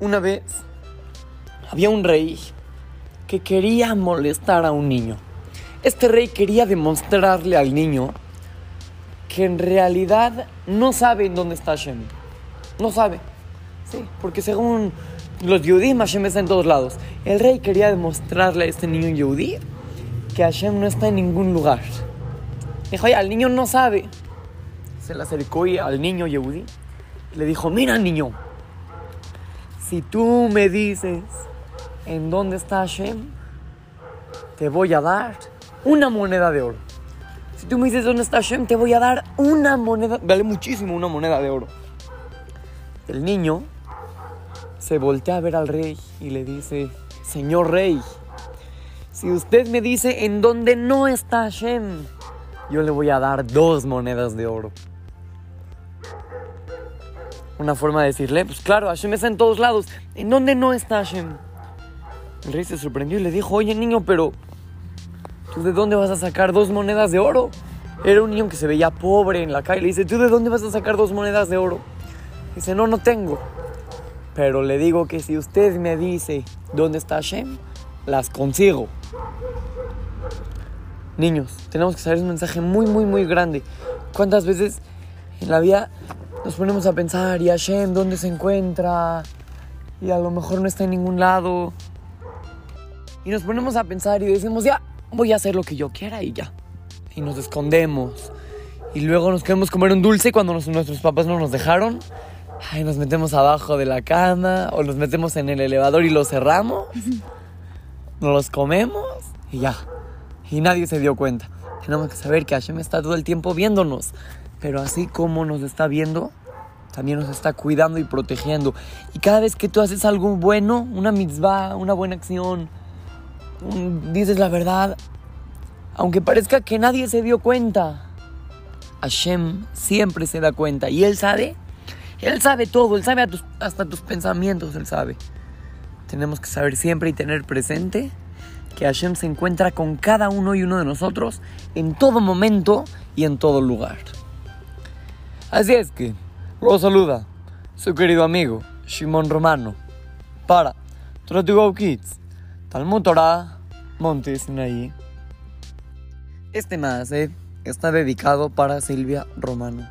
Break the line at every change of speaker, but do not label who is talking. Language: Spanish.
Una vez había un rey que quería molestar a un niño. Este rey quería demostrarle al niño que en realidad no sabe en dónde está Hashem. No sabe. Sí, porque según los Yehudim, Hashem está en todos lados. El rey quería demostrarle a este niño Yehudí que Hashem no está en ningún lugar. Dijo, oye, el niño no sabe. Se le acercó al niño Yehudí. Le dijo, mira niño, si tú me dices en dónde está Hashem, te voy a dar una moneda de oro. Si tú me dices dónde está Hashem, te voy a dar una moneda, vale muchísimo una moneda de oro. El niño se voltea a ver al rey y le dice, Señor rey, si usted me dice en dónde no está Hashem, yo le voy a dar dos monedas de oro. Una forma de decirle, pues claro, Hashem está en todos lados. ¿En dónde no está Hashem? El rey se sorprendió y le dijo, oye niño, pero ¿tú de dónde vas a sacar dos monedas de oro? Era un niño que se veía pobre en la calle. Le dice, ¿tú de dónde vas a sacar dos monedas de oro? Dice, no, no tengo. Pero le digo que si usted me dice dónde está Hashem, las consigo. Niños, tenemos que saber un mensaje muy, muy, muy grande. ¿Cuántas veces en la vida nos ponemos a pensar, ¿y Hashem dónde se encuentra? Y a lo mejor no está en ningún lado. Y nos ponemos a pensar y decimos, ya, voy a hacer lo que yo quiera y ya. Y nos escondemos. Y luego nos queremos comer un dulce cuando nuestros papás no nos dejaron. Ay, nos metemos abajo de la cama o nos metemos en el elevador y lo cerramos. Nos los comemos y ya. Y nadie se dio cuenta. Tenemos que saber que Hashem está todo el tiempo viéndonos. Pero así como nos está viendo, también nos está cuidando y protegiendo. Y cada vez que tú haces algo bueno, una mitzvah, una buena acción, dices la verdad, aunque parezca que nadie se dio cuenta, Hashem siempre se da cuenta. Y Él sabe, Él sabe todo, Él sabe hasta tus pensamientos, Él sabe. Tenemos que saber siempre y tener presente que Hashem se encuentra con cada uno y uno de nosotros en todo momento y en todo lugar. Así es que, lo saluda su querido amigo Shimon Romano para Try Go Kids, Talmud Torah, Monte Sinaí. Este más está dedicado para Silvia Romano.